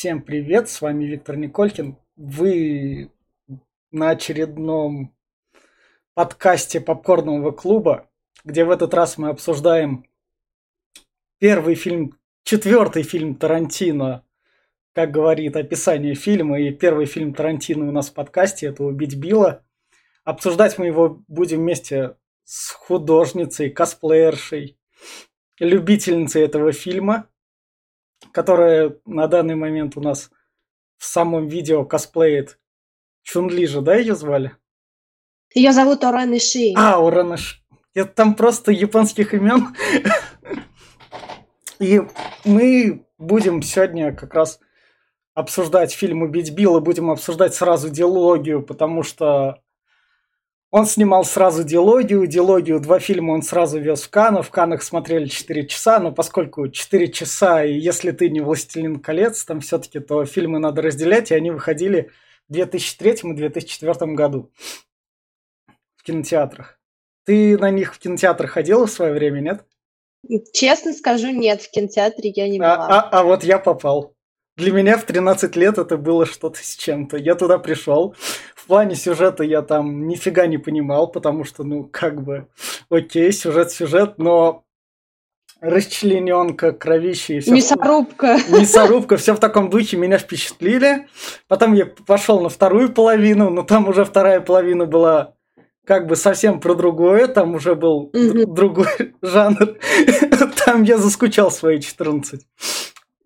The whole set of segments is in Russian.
Всем привет, с вами Виктор Николькин. Вы на очередном подкасте попкорного клуба, где в этот раз мы обсуждаем первый фильм, четвертый фильм Тарантино, как говорит описание фильма, и первый фильм Тарантино у нас в подкасте, это «Убить Билла». Обсуждать мы его будем вместе с художницей, косплеершей, любительницей этого фильма, которая на данный момент у нас в самом видео косплеит Чунли же, да, ее звали? Ее зовут Орен Иши. А, Орен Иши. Это там просто японских имен. И мы будем сегодня как раз обсуждать фильм «Убить Билла», будем обсуждать сразу диалогию, потому что он снимал сразу диалогию, диалогию, два фильма он сразу вез в Каннах, в Каннах смотрели 4 часа, но поскольку 4 часа, и если ты не «Властелин колец», там все-таки, то фильмы надо разделять, и они выходили в 2003 и 2004 году в кинотеатрах. Ты на них в кинотеатр ходила в свое время, нет? Честно скажу, нет, в кинотеатре я не А, была. а, а вот я попал. Для меня в 13 лет это было что-то с чем-то. Я туда пришел. В плане сюжета я там нифига не понимал, потому что, ну, как бы, окей, сюжет, сюжет, но расчлененка, кровище и все. Мясорубка. Мясорубка, все в таком духе меня впечатлили. Потом я пошел на вторую половину, но там уже вторая половина была как бы совсем про другое, там уже был др- другой жанр. Там я заскучал свои 14.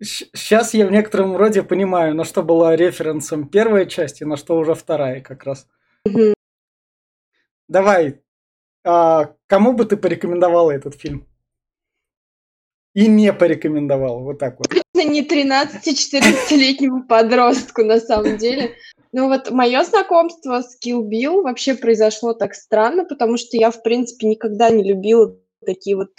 Сейчас я в некотором роде понимаю, на что была референсом первая часть и на что уже вторая как раз. Давай, а, кому бы ты порекомендовала этот фильм? И не порекомендовала, вот так вот. Не 13-14-летнему подростку, на самом деле. Ну вот мое знакомство с Kill Bill вообще произошло так странно, потому что я, в принципе, никогда не любила такие вот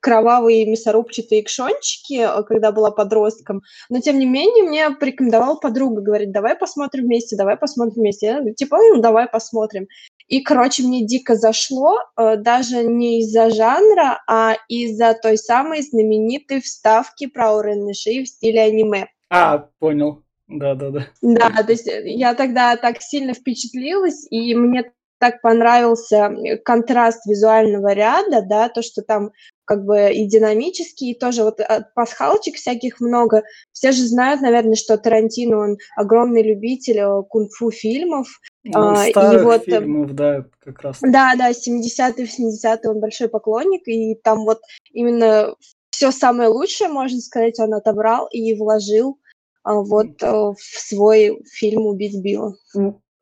кровавые мясорубчатые экшончики, э, когда была подростком. Но, тем не менее, мне порекомендовала подруга, говорит, давай посмотрим вместе, давай посмотрим вместе. Я говорю, типа, ну, давай посмотрим. И, короче, мне дико зашло, э, даже не из-за жанра, а из-за той самой знаменитой вставки про Уреныши в стиле аниме. А, понял. Да-да-да. Да, то есть э, я тогда так сильно впечатлилась, и мне так понравился контраст визуального ряда, да, то, что там как бы и динамический, и тоже вот э, пасхалочек всяких много. Все же знают, наверное, что Тарантино, он огромный любитель э, кунг-фу фильмов. Ну, А, и старых вот, э, фильмов, да, как раз. Да, да, 70-е, 80-е он большой поклонник, и там вот именно все самое лучшее, можно сказать, он отобрал и вложил а, вот э, в свой фильм «Убить Билла».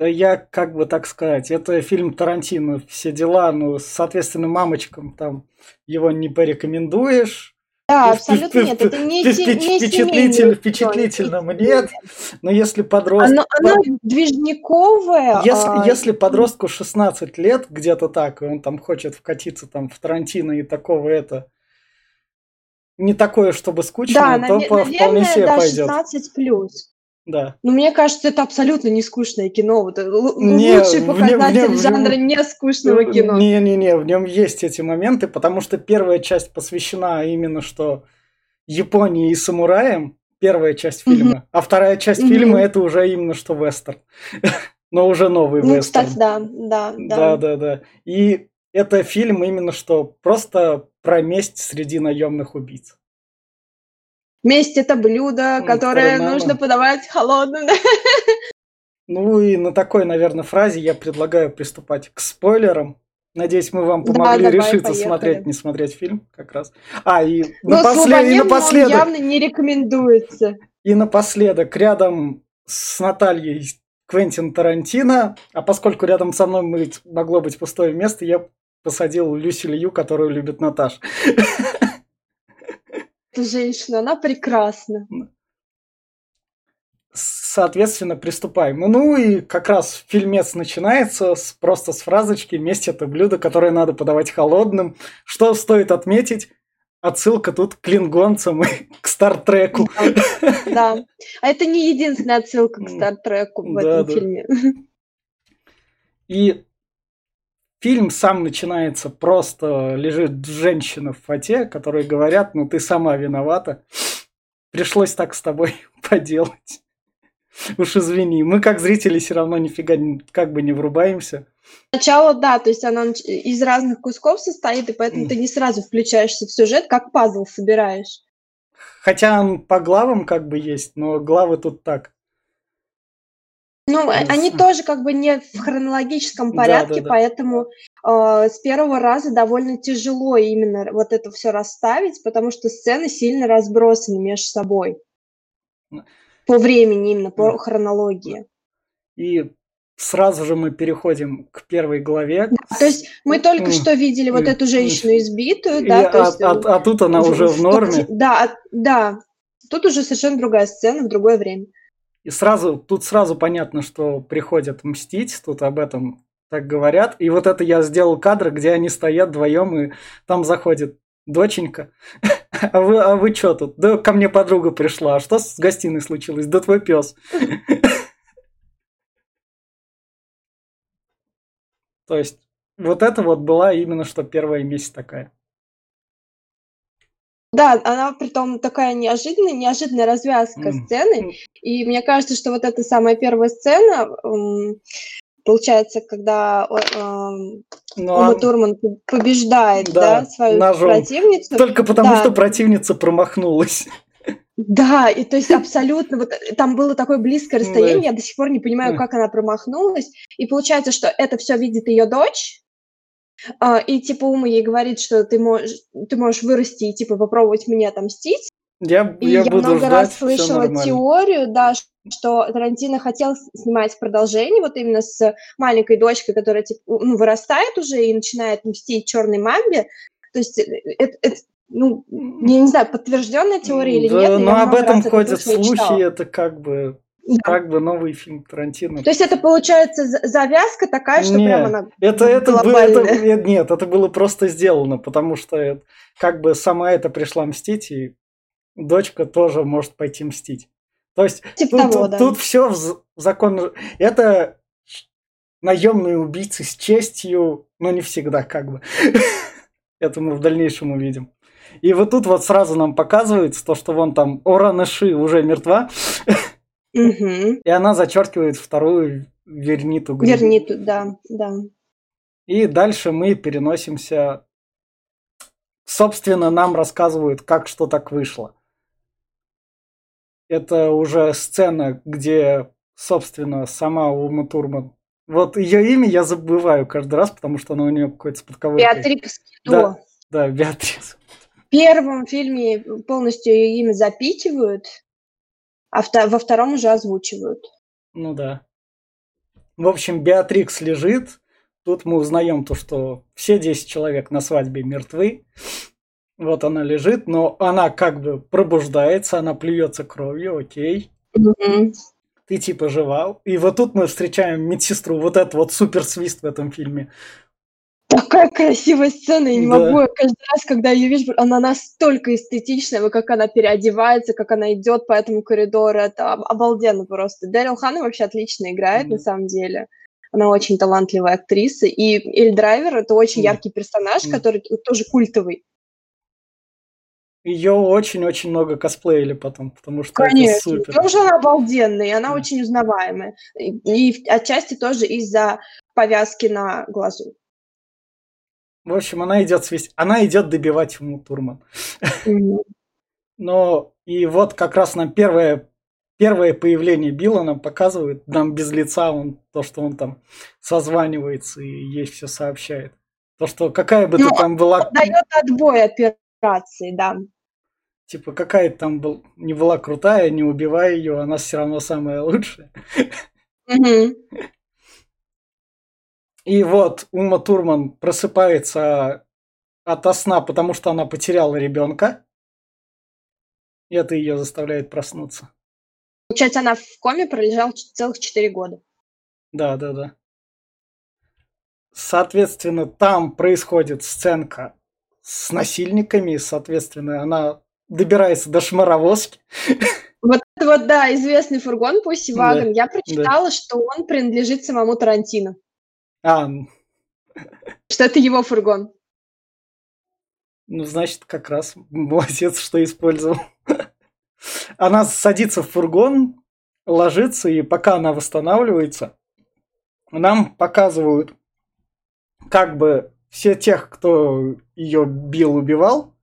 Я, как бы так сказать, это фильм Тарантино, все дела, ну, соответственно, мамочкам там его не порекомендуешь. Да, абсолютно нет, это не, не впечатлитель- впечатлительным нет. Но если подросток... Оно, оно движниковое. Если, а, если подростку 16 лет, где-то так, и он там хочет вкатиться там в Тарантино и такого это... Не такое, чтобы скучно, да, то наве- по- вполне наверное, себе да, пойдет. 16 плюс. Да. Но мне кажется, это абсолютно не скучное кино. Вот, э, Не, лучший нем- в показатель нем- в нем- жанра нескучного кино. Не-не-не, в нем есть эти моменты, потому что первая часть посвящена именно что Японии и самураям, первая часть фильма, а вторая часть Мгм. фильма это уже именно что вестерн. Но уже новый Ну, вестерн. кстати, да, да, да. Да, да, да. И это фильм именно что просто про месть среди наемных убийц. Месть это блюдо, которое которое нужно подавать холодным. Ну и на такой, наверное, фразе я предлагаю приступать к спойлерам. Надеюсь, мы вам помогли давай, решиться, поехали. смотреть, не смотреть фильм как раз. А, и, Но напослед- и напоследок, явно не рекомендуется. и напоследок, рядом с Натальей Квентин Тарантино, а поскольку рядом со мной могло быть пустое место, я посадил Люси Лью, которую любит Наташа. Эта женщина, она прекрасна. Соответственно, приступаем. Ну и как раз фильмец начинается с, просто с фразочки «Месть – это блюдо, которое надо подавать холодным». Что стоит отметить? Отсылка тут к клингонцам и к Стартреку. Да. А это не единственная отсылка к Стартреку в да, этом да. фильме. И фильм сам начинается просто лежит женщина в фате, которые говорят, ну ты сама виновата. пришлось так с тобой поделать. Уж извини, мы как зрители все равно нифига как бы не врубаемся. Сначала, да, то есть она из разных кусков состоит, и поэтому ты не сразу включаешься в сюжет, как пазл собираешь. Хотя он по главам как бы есть, но главы тут так. Ну, ну они тоже как бы не в хронологическом порядке, да, да, да. поэтому э, с первого раза довольно тяжело именно вот это все расставить, потому что сцены сильно разбросаны между собой. По времени именно, по хронологии. И сразу же мы переходим к первой главе. Да, то есть мы только что видели вот эту женщину избитую, и, да, а, есть, а, а тут она уже в норме. Да, да, тут уже совершенно другая сцена в другое время. И сразу, тут сразу понятно, что приходят мстить, тут об этом так говорят. И вот это я сделал кадр, где они стоят вдвоем, и там заходит доченька. А вы, а вы что тут? Да ко мне подруга пришла. А что с гостиной случилось? Да твой пес. То есть, вот это вот была именно что первая месть такая. Да, она притом такая неожиданная, неожиданная развязка mm. сцены. И мне кажется, что вот эта самая первая сцена, получается, когда э, Ума Турман побеждает да, да, свою ножом. противницу. Только потому, да. что противница промахнулась. Да, и то есть абсолютно, вот там было такое близкое расстояние, да. я до сих пор не понимаю, как она промахнулась. И получается, что это все видит ее дочь, а, и типа Ума ей говорит, что ты можешь, ты можешь вырасти и типа попробовать мне отомстить. Я, и я, я буду много ждать, раз слышала теорию, да, что Тарантино хотел снимать продолжение вот именно с маленькой дочкой, которая типа, ну, вырастает уже и начинает мстить черной мамбе. То есть э, это, это ну, я не знаю, подтвержденная теория или да, нет. Но об этом ходят слухи, это как бы да. Как бы новый фильм Тарантино. То есть это получается завязка такая, что нет, прямо она это, это было, это, Нет, это было просто сделано, потому что как бы сама это пришла мстить, и дочка тоже может пойти мстить. То есть типа тут, того, тут, да. тут все в закон. Это наемные убийцы с честью, но не всегда как бы. это мы в дальнейшем увидим. И вот тут вот сразу нам показывается то, что вон там Ораныши уже мертва. Угу. И она зачеркивает вторую верниту. Гриб. Верниту, да, да. И дальше мы переносимся. Собственно, нам рассказывают, как что так вышло. Это уже сцена, где, собственно, сама Ума Турман. Вот ее имя я забываю каждый раз, потому что она у нее какой-то спадковой. Беатрикс Да, да, Беатрикс. В первом фильме полностью ее имя запитивают, а во втором уже озвучивают. Ну да. В общем, Беатрикс лежит. Тут мы узнаем то, что все 10 человек на свадьбе мертвы. Вот она лежит, но она как бы пробуждается, она плюется кровью, окей. Угу. Ты типа жива. И вот тут мы встречаем медсестру, вот этот вот супер свист в этом фильме такая красивая сцена, я не да. могу, каждый раз, когда ее вижу, она настолько эстетичная, как она переодевается, как она идет по этому коридору, это обалденно просто. Дэрил Ханна вообще отлично играет, mm на самом деле. Она очень талантливая актриса. И Эль Драйвер — это очень mm яркий персонаж, mm который тоже культовый. Ее очень-очень много косплеили потом, потому что Конечно, это супер. потому что она обалденная, и она mm. очень узнаваемая. И, и отчасти тоже из-за повязки на глазу. В общем, она идет свести. Она идет добивать ему Турман. Но и вот как раз нам первое, первое появление Билла нам показывает, нам без лица он, то, что он там созванивается и ей все сообщает. То, что какая бы ну, ты там была... Дает отбой операции, да. Типа, какая там был, не была крутая, не убивай ее, она все равно самая лучшая. Угу. И вот Ума Турман просыпается от сна, потому что она потеряла ребенка. И это ее заставляет проснуться. Получается, она в коме пролежала целых 4 года. Да, да, да. Соответственно, там происходит сценка с насильниками, соответственно, она добирается до шмаровозки. Вот это вот, да, известный фургон Пусси Вагон. Да, Я прочитала, да. что он принадлежит самому Тарантино. А, что это его фургон. Ну, значит, как раз молодец, что использовал. она садится в фургон, ложится, и пока она восстанавливается, нам показывают как бы все тех, кто ее бил, убивал,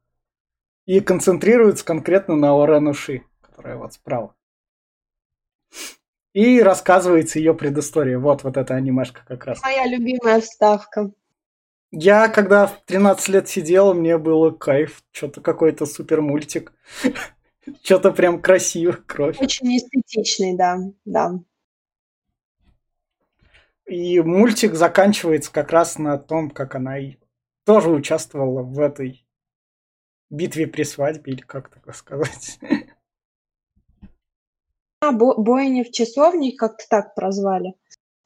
и концентрируются конкретно на Орен Уши, которая вот справа. И рассказывается ее предыстория. Вот, вот эта анимешка как раз. Моя любимая вставка. Я, когда в 13 лет сидел, мне было кайф. Что-то какой-то супер мультик. Что-то прям красиво, кровь. Очень эстетичный, да, да. И мультик заканчивается как раз на том, как она и тоже участвовала в этой битве при свадьбе, или как так сказать. А, бо- бойня в часовне, как-то так прозвали.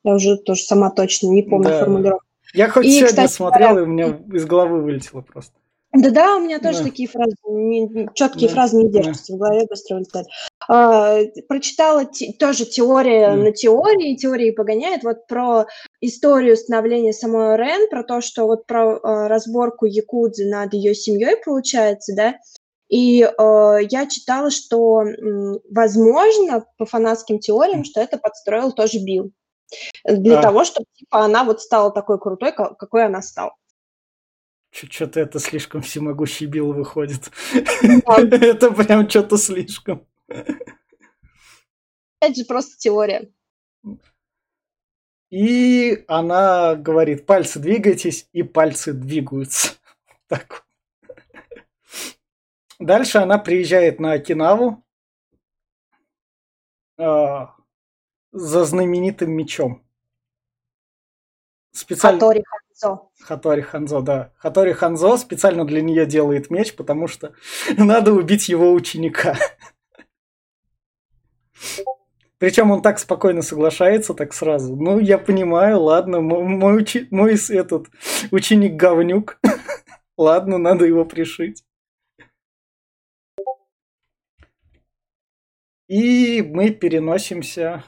Я уже тоже сама точно не помню Да. формулировку. Я хоть И, сегодня кстати смотрел, и у меня из головы вылетело просто. Да-да, у меня тоже Да. такие фразы, четкие Да, фразы не да. держатся в голове, быстро вылетают. А, прочитала те- тоже теория М. на теории, теории погоняет, вот про историю становления самой Рен, про то, что вот про а, разборку Якудзы над ее семьей получается, да, и э, я читала, что, возможно, по фанатским теориям, что это подстроил тоже Билл. Для А. того, чтобы типа, она вот стала такой крутой, ка- какой она стала. Что-то это слишком всемогущий Билл выходит. Это прям что-то слишком. Опять же, просто теория. И она говорит, пальцы двигайтесь, и пальцы двигаются. Так. Дальше она приезжает на Окинаву а, за знаменитым мечом. Специально... Хатори Ханзо. Хатори Ханзо, да. Хатори Ханзо специально для нее делает меч, потому что надо убить его ученика. Причем он так спокойно соглашается, так сразу. Ну, я понимаю, ладно, мо- мой, учи- мой этот ученик говнюк. ладно, надо его пришить. И мы переносимся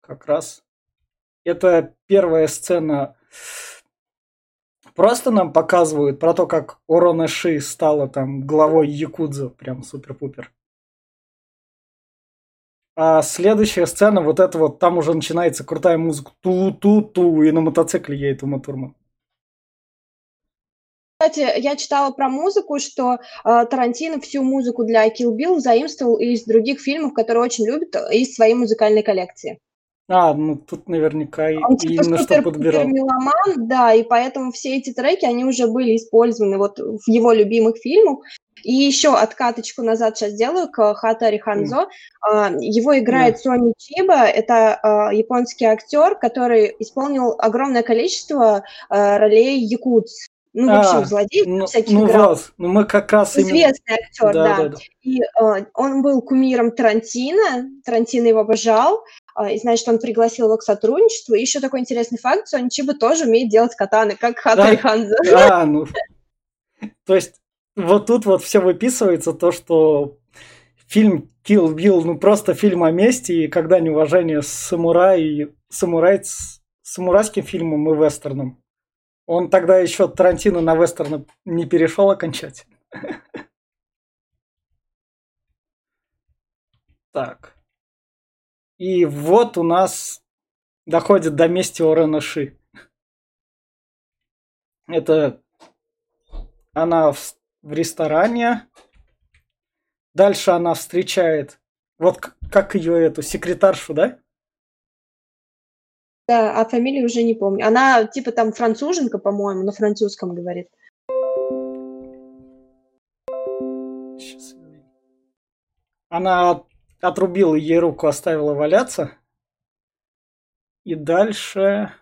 как раз. Это первая сцена. Просто нам показывают про то, как Орона Ши стала там главой Якудза. Прям супер-пупер. А следующая сцена, вот это вот, там уже начинается крутая музыка. Ту-ту-ту, и на мотоцикле едет Ума Турман. Кстати, я читала про музыку, что э, Тарантино всю музыку для Kill Bill заимствовал из других фильмов, которые очень любит, э, из своей музыкальной коллекции. А, ну тут наверняка и- Он типа именно что подбирал. меломан, да, и поэтому все эти треки, они уже были использованы вот в его любимых фильмах. И еще откаточку назад сейчас сделаю к Хатари Ханзо. А, Его играет Сони Чиба. Это а, японский актер, который исполнил огромное количество а, ролей якудз. Ну, А, общем, злодеев Ну, всяких ну играл. вот, ну мы как раз именно... Известный актер, да. да, да. И э, он был кумиром Тарантино, Тарантино его обожал, э, и, значит, он пригласил его к сотрудничеству. И еще такой интересный факт, Сони Чиба тоже умеет делать катаны, как Хатари Да. Ханзо. А, ну. То есть, вот тут вот все выписывается то, что фильм Kill Bill, ну просто фильм о мести, и когда неуважение самурай, самурай с самурайским фильмом и вестерном. Он тогда еще Тарантино на вестерны не перешел окончательно. Так. И вот у нас доходит до мести Орена Ши. Это она в, в ресторане. Дальше она встречает, вот как ее эту секретаршу, да? Да, а фамилию уже не помню. Она типа там француженка, по-моему, на французском говорит. Она от- отрубила ей руку, оставила валяться. И дальше...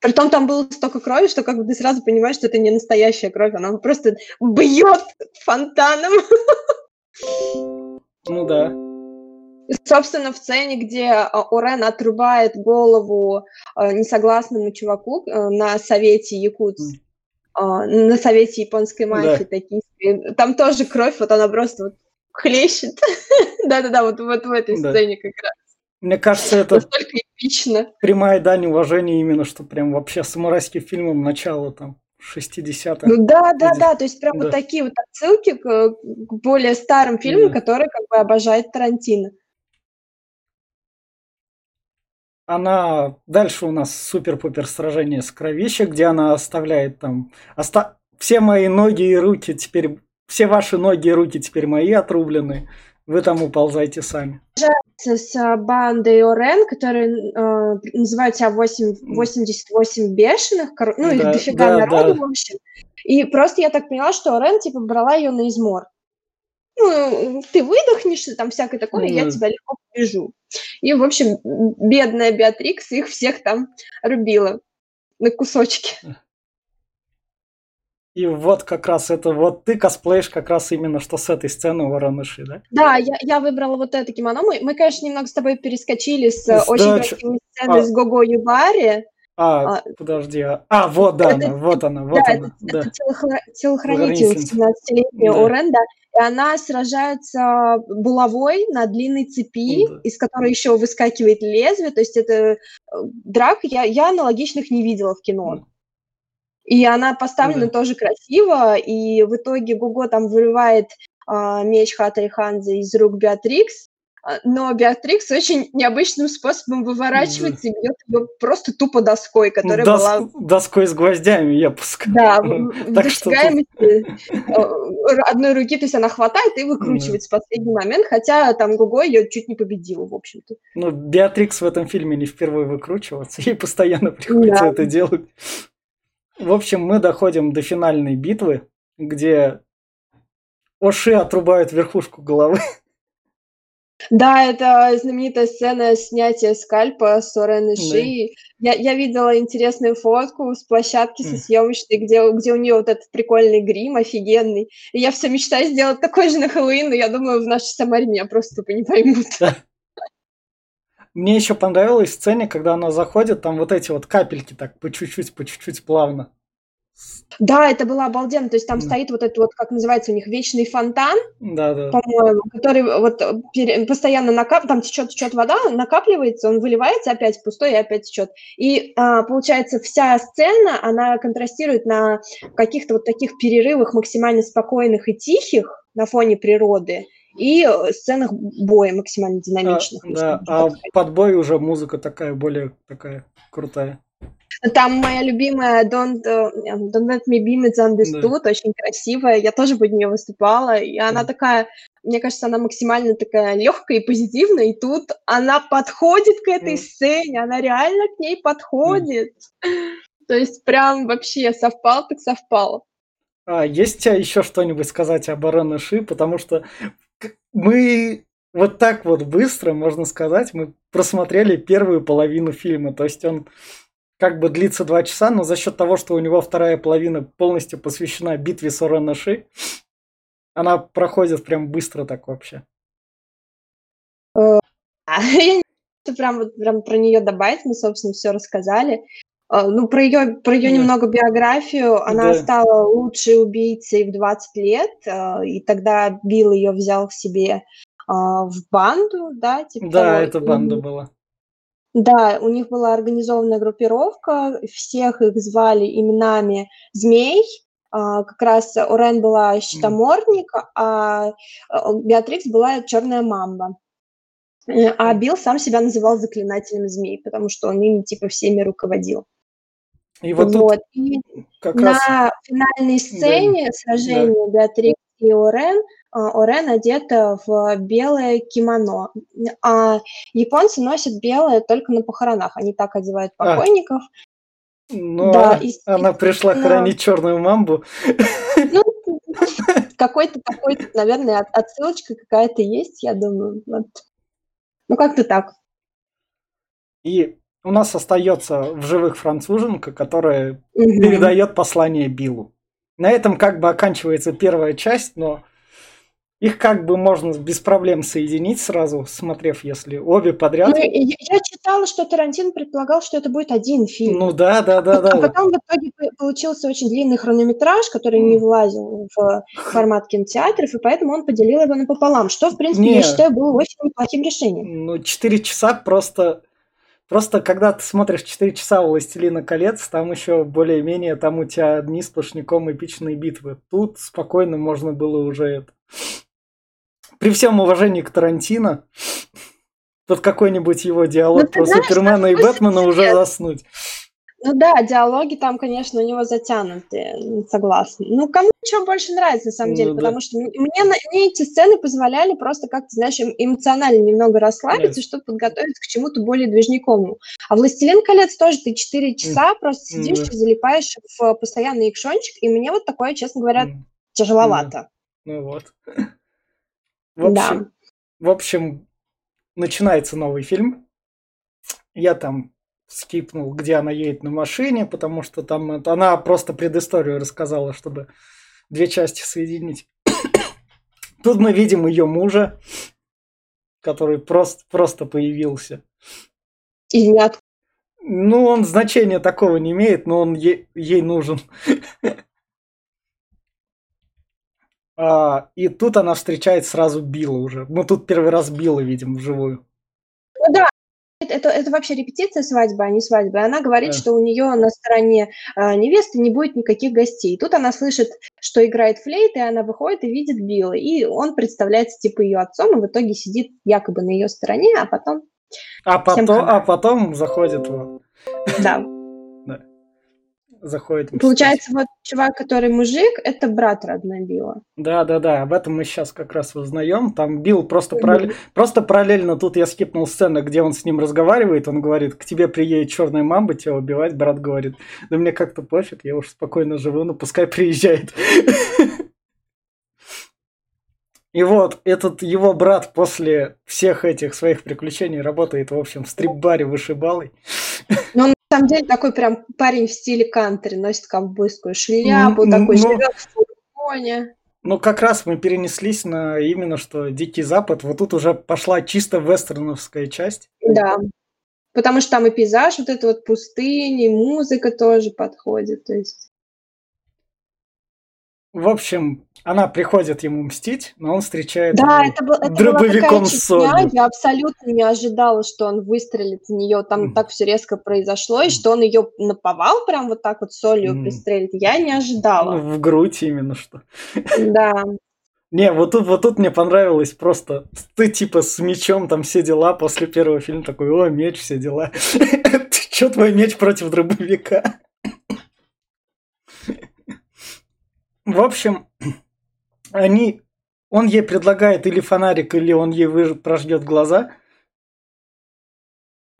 Притом там было столько крови, что как бы ты сразу понимаешь, что это не настоящая кровь, она просто бьет фонтаном. Ну да. И, Собственно, в сцене, где а, Орен отрубает голову а, несогласному чуваку а, на совете якутс, а, на совете японской мафии Да. токийской, там тоже кровь, вот она просто вот хлещет. Да-да-да, вот, вот в этой Да. сцене как раз. Мне кажется, это Настолько эпично. прямая дань уважения именно, что прям вообще самурайским фильмам начало там 60-х. Ну да, да, да, то есть прям да. вот такие вот отсылки к, к более старым фильмам, да. которые как бы обожает Тарантино. Она дальше у нас супер-пупер сражение с кровищей, где она оставляет там оста... все мои ноги и руки теперь все ваши ноги и руки теперь мои отрублены. Вы там уползайте сами. С бандой Орен, которая э, называют себя 8, 88 бешеных, ну или да, дофига да, народу, да. в общем. И просто я так поняла, что Орен типа брала ее на измор. Ну, ты выдохнешься, там всякое такое, mm. я тебя легко побежу. И, в общем, бедная Беатрикс их всех там рубила на кусочки. И вот как раз это, вот ты косплеишь как раз именно что с этой сцены Вороныши, да? Да, я, я выбрала вот это кимоно. Мы, мы, конечно, немного с тобой перескочили с, с очень да, красивой сцены а... с Гого Юбари. А, а, подожди, а, а вот да, это, она, вот она, вот да, она. Это, да. это телохра... телохранитель 17-летняя да. Орен, да, и она сражается булавой на длинной цепи, да. из которой еще выскакивает лезвие, то есть это э, драк я, я аналогичных не видела в кино. Да. И она поставлена да. тоже красиво, и в итоге Гуго там вырывает а, меч Хатри Ханзы из рук Беатрикс, но Беатрикс очень необычным способом выворачивается и бьет ее просто тупо доской, которая Дос, была... Доской с гвоздями, я пускаю. Да, что э, одной руки, то есть она хватает и выкручивает в последний момент, хотя там Гуго ее чуть не победила, в общем-то. Ну, Беатрикс в этом фильме не впервые выкручиваться, ей постоянно приходится это делать. В общем, мы доходим до финальной битвы, где Оши отрубают верхушку головы. Да, это знаменитая сцена снятия скальпа с Орен Ши. Да. Я, я видела интересную фотку с площадки со съемочной, где, где у нее вот этот прикольный грим офигенный. И я все мечтаю сделать такой же на Хэллоуин, но я думаю, в нашей Самаре меня просто тупо не поймут. Да. Мне еще понравилась сцене, когда она заходит, там вот эти вот капельки так по чуть-чуть, по чуть-чуть плавно. Да, это было обалденно. То есть там да. стоит вот этот вот, как называется у них, вечный фонтан, да, да. по-моему, который вот постоянно накап... там течет, течет вода, накапливается, он выливается опять пустой и опять течет. И а, получается вся сцена, она контрастирует на каких-то вот таких перерывах максимально спокойных и тихих на фоне природы и сценах боя максимально динамичных. А, да, а под бой уже музыка такая более такая крутая. Там моя любимая Don't, uh, Don't Let Me Be Misunderstood, да. очень красивая. Я тоже под нее выступала. И она да. такая, мне кажется, она максимально такая легкая и позитивная. И тут она подходит к этой да. сцене, она реально к ней подходит. Да. То есть прям вообще совпал, так совпал. А, есть у тебя еще что-нибудь сказать об Арене Ши? Потому что мы вот так вот быстро, можно сказать, мы просмотрели первую половину фильма. То есть он как бы длится два часа, но за счет того, что у него вторая половина полностью посвящена битве с Оранаши, она проходит прям быстро так вообще. Э, я не прям вот прям про нее добавить, мы, собственно, все рассказали. Э, ну, про ее, про ее немного биографию. Она да. стала лучшей убийцей в 20 лет, э, и тогда Билл ее взял к себе в банду, да? Типа да, того. это банда была. Да, у них была организованная группировка, всех их звали именами змей. А, как раз Орен была щитоморник, а, а Беатрикс была черная мамба. Э, а Билл сам себя называл заклинателем змей, потому что он ими типа всеми руководил. И вот, вот. И как на раз... финальной сцене да. сражения да. Беатрикс и Орен а, Орен одета в белое кимоно. А японцы носят белое только на похоронах. Они так одевают а. покойников. А. Ну, да, и, она пришла но... хранить черную мамбу. Ну, какой-то такой, наверное, отсылочка какая-то есть, я думаю. Вот. Ну, как-то так. И у нас остается в живых француженка, которая угу. передает послание Биллу. На этом как бы оканчивается первая часть, но их как бы можно без проблем соединить сразу, смотрев, если обе подряд. Ну, я, я читала, что Тарантин предполагал, что это будет один фильм. Ну да, да, да, да. А потом в итоге получился очень длинный хронометраж, который не влазил в формат кинотеатров, и поэтому он поделил его напополам, что, в принципе, не, я считаю, было очень неплохим решением. Ну, четыре часа просто Просто когда ты смотришь 4 часа «Властелина колец», там еще более-менее, там у тебя одни сплошняком эпичные битвы. Тут спокойно можно было уже это... При всем уважении к Тарантино, тут какой-нибудь его диалог ну, про знаешь, Супермена и Бэтмена уже заснуть. Ну да, диалоги там, конечно, у него затянутые, согласна. Ну, кому что больше нравится, на самом деле, ну, потому да. что мне, мне эти сцены позволяли просто как-то, знаешь, эм, эмоционально немного расслабиться, Нет. чтобы подготовиться к чему-то более движниковому. А «Властелин колец» тоже ты 4 часа mm. просто сидишь mm. и залипаешь в постоянный экшончик, и мне вот такое, честно говоря, mm. тяжеловато. Mm. Ну вот. В общем, да. в общем, начинается новый фильм. Я там скипнул, где она едет на машине, потому что там это, она просто предысторию рассказала, чтобы две части соединить. Тут мы видим ее мужа, который просто, просто появился. И нет. Ну, он значения такого не имеет, но он е- ей нужен. А, и тут она встречает сразу Билла уже. Мы тут первый раз Билла видим вживую. Ну да, это, это вообще репетиция свадьбы, а не свадьбы. Она говорит, да. что у нее на стороне э, невесты не будет никаких гостей. Тут она слышит, что играет флейт, и она выходит и видит Билла. И он представляется типа ее отцом, и в итоге сидит якобы на ее стороне, а потом... А потом, а потом заходит в... Да заходит. Получается, вот чувак, который мужик, это брат родной Билла. Да, да, да. Об этом мы сейчас как раз узнаем. Там Билл просто, mm-hmm. параллель... просто параллельно тут я скипнул сцену, где он с ним разговаривает. Он говорит, к тебе приедет черная мамба тебя убивать. Брат говорит, да мне как-то пофиг, я уж спокойно живу, ну пускай приезжает. И вот этот его брат после всех этих своих приключений работает, в общем, в стрип-баре вышибалой. Ну, на самом деле такой прям парень в стиле кантри, носит ковбойскую шляпу, ну, такой ну, живет в фургоне. Ну, как раз мы перенеслись на именно что Дикий Запад. Вот тут уже пошла чисто вестерновская часть. Да. Потому что там и пейзаж, вот это вот пустыни, музыка тоже подходит. То есть в общем, она приходит ему мстить, но он встречает да, это, был, это дробовиком была такая Я абсолютно не ожидала, что он выстрелит в нее. Там mm. так все резко произошло, и что он ее наповал прям вот так вот солью mm. пристрелит. Я не ожидала. Ну, в грудь именно что. Да. Не, вот тут, вот тут мне понравилось просто. Ты типа с мечом там все дела после первого фильма такой, о, меч, все дела. Че твой меч против дробовика? В общем, они, он ей предлагает или фонарик, или он ей выж... прождет глаза.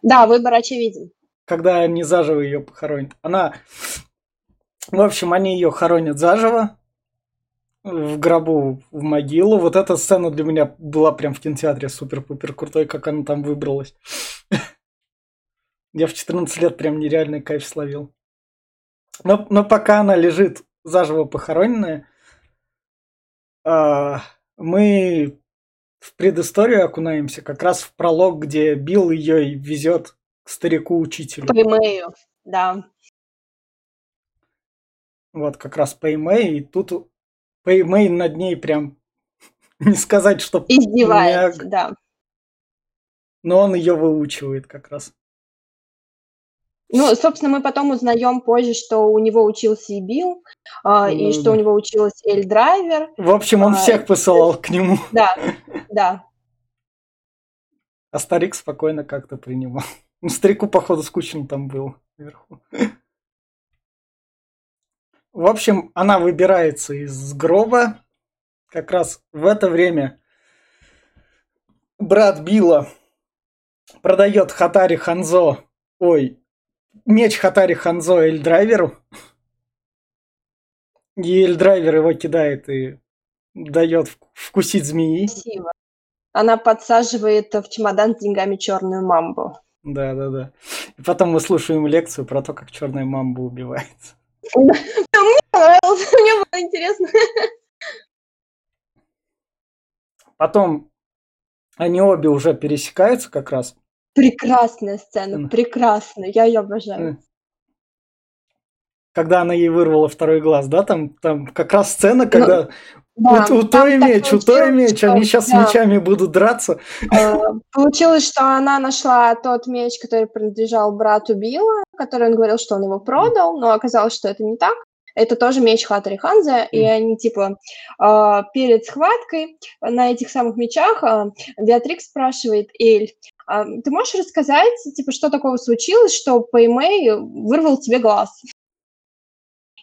Да, выбор очевиден. Когда они заживо ее похоронят. Она, в общем, они ее хоронят заживо в гробу в могилу. Вот эта сцена для меня была прям в кинотеатре супер-пупер крутой, как она там выбралась. Я в 14 лет прям нереальный кайф словил. Но, но пока она лежит заживо похороненная. А, мы в предысторию окунаемся, как раз в пролог, где Билл ее везет к старику-учителю. По имею, да. Вот как раз по имею, и тут по имею над ней прям не сказать, что... Издевается, меня... да. Но он ее выучивает как раз. Ну, собственно, мы потом узнаем позже, что у него учился и Билл, э, и что у него училась Эль Драйвер. В общем, он а, всех посылал к нему. Да, да. А старик спокойно как-то принимал. Ну, старику, походу, скучно там был вверху. В общем, она выбирается из гроба. Как раз в это время брат Билла продает Хатари Ханзо, ой, меч Хатари Ханзо Эльдрайверу. И Эльдрайвер его кидает и дает вкусить змеи. Красиво. Она подсаживает в чемодан с деньгами черную мамбу. Да, да, да. И потом мы слушаем лекцию про то, как черная мамба убивается. Мне понравилось, мне было интересно. Потом они обе уже пересекаются как раз. Прекрасная сцена, прекрасная, я ее обожаю. когда она ей вырвала второй глаз, да, там, там как раз сцена, когда ну, да, у, у той меч, у той меч, что, они сейчас да. мечами будут драться. Э, получилось, что она нашла тот меч, который принадлежал брату Билла, который он говорил, что он его продал, но оказалось, что это не так. Это тоже меч Хатари Ханза, и они, типа, э, перед схваткой на этих самых мечах э, Беатрикс спрашивает Эль, ты можешь рассказать, типа, что такого случилось, что Пэймэй вырвал тебе глаз?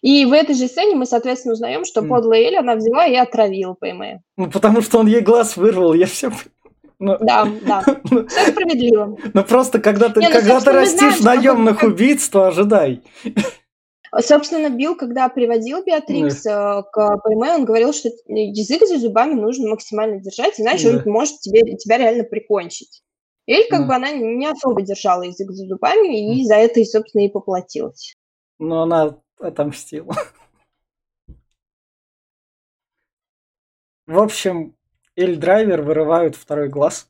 И в этой же сцене мы, соответственно, узнаем, что подлая Эль она взяла и отравила ПМ. Ну, потому что он ей глаз вырвал, я все... Ну, да, да. Ну, все справедливо. Ну просто когда ты, Не, ну, когда ты растишь знаем, наемных как... убийц, то ожидай. Собственно, Билл, когда приводил Беатрикс да. к ПМ, он говорил, что язык за зубами нужно максимально держать, иначе да. он может тебе, тебя реально прикончить. Эль, как да. бы, она не особо держала язык за зубами, и за это, собственно, и поплатилась. Но она отомстил. В общем, Эль Драйвер вырывают второй глаз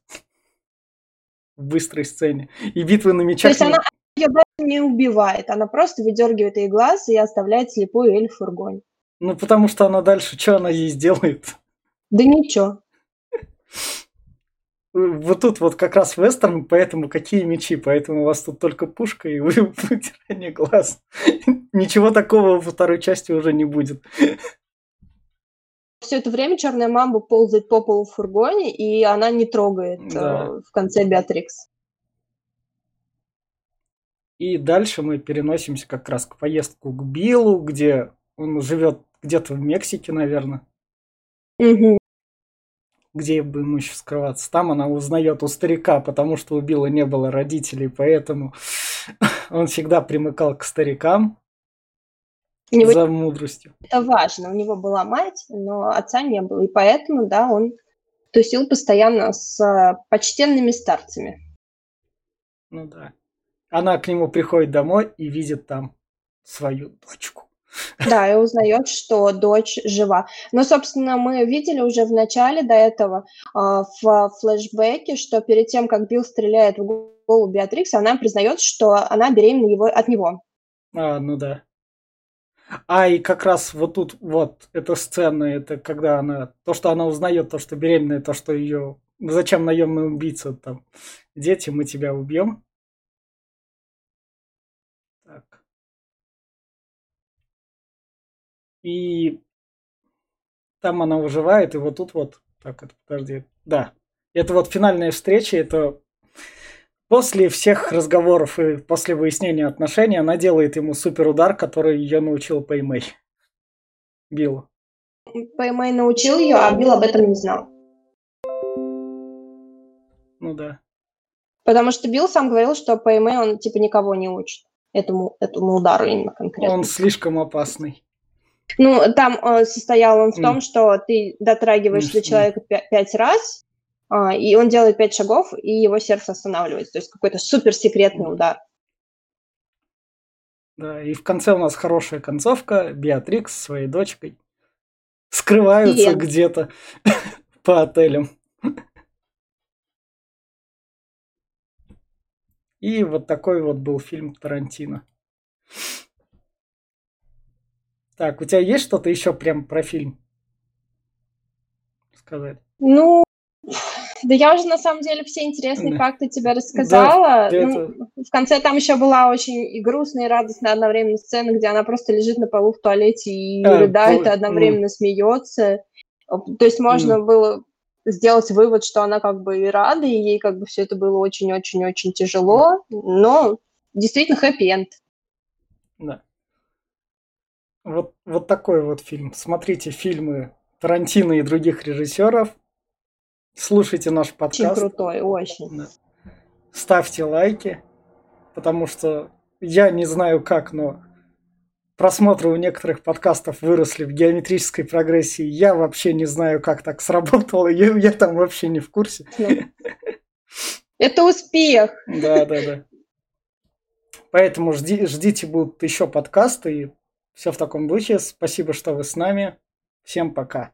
в быстрой сцене. И битвы на мечах... То есть она ее даже не убивает, она просто выдергивает ей глаз и оставляет слепую Эль в фургоне. Ну, потому что она дальше, что она ей сделает? Да ничего вот тут вот как раз вестерн, поэтому какие мечи, поэтому у вас тут только пушка и вытирание глаз. Ничего такого во второй части уже не будет. Все это время черная мамба ползает по полу в фургоне, и она не трогает да. э, в конце Беатрикс. И дальше мы переносимся как раз к поездку к Биллу, где он живет где-то в Мексике, наверное. Угу где бы ему еще скрываться. Там она узнает у старика, потому что у Билла не было родителей, поэтому он всегда примыкал к старикам него... за мудростью. Это важно. У него была мать, но отца не было. И поэтому, да, он тусил постоянно с э, почтенными старцами. Ну да. Она к нему приходит домой и видит там свою дочку. Да, и узнает, что дочь жива. Но, собственно, мы видели уже в начале до этого э, в флешбеке, что перед тем, как Билл стреляет в голову Беатрикс, она признает, что она беременна его, от него. А, ну да. А, и как раз вот тут вот эта сцена, это когда она, то, что она узнает, то, что беременная, то, что ее, зачем наемный убийца там, дети, мы тебя убьем. И там она выживает, и вот тут вот, так, это, подожди, да, это вот финальная встреча, это после всех разговоров и после выяснения отношений она делает ему супер удар, который ее научил Пэймэй. Билл. Пэймэй научил ее, а Билл об этом не знал. Ну да. Потому что Билл сам говорил, что Пэймэй он типа никого не учит этому, этому удару именно конкретно. Он слишком опасный. Ну, там э, состоял он в том, что ты дотрагиваешься до человека пять раз, э, и он делает пять шагов, и его сердце останавливается. То есть какой-то суперсекретный удар. Да, и в конце у нас хорошая концовка. Беатрикс со своей дочкой скрываются и... где-то по отелям. И вот такой вот был фильм Тарантино. Так, у тебя есть что-то еще прям про фильм сказать? Ну, да я уже на самом деле все интересные факты тебе рассказала. Да, ну. В конце там еще была очень и грустная, и радостная одновременно сцена, где она просто лежит на полу в туалете и а, рыдает, и одновременно mm. смеется. То есть можно mm. было сделать вывод, что она как бы и рада, и ей как бы все это было очень-очень-очень тяжело, но действительно хэппи-энд. Да. Вот, вот такой вот фильм. Смотрите фильмы Тарантино и других режиссеров. Слушайте наш подкаст. Очень крутой, очень. Да. Ставьте лайки, потому что я не знаю как, но просмотры у некоторых подкастов выросли в геометрической прогрессии. Я вообще не знаю, как так сработало. Я, я там вообще не в курсе. Это успех. Да, да, да. Поэтому жди, ждите, будут еще подкасты. И все в таком духе. Спасибо, что вы с нами. Всем пока.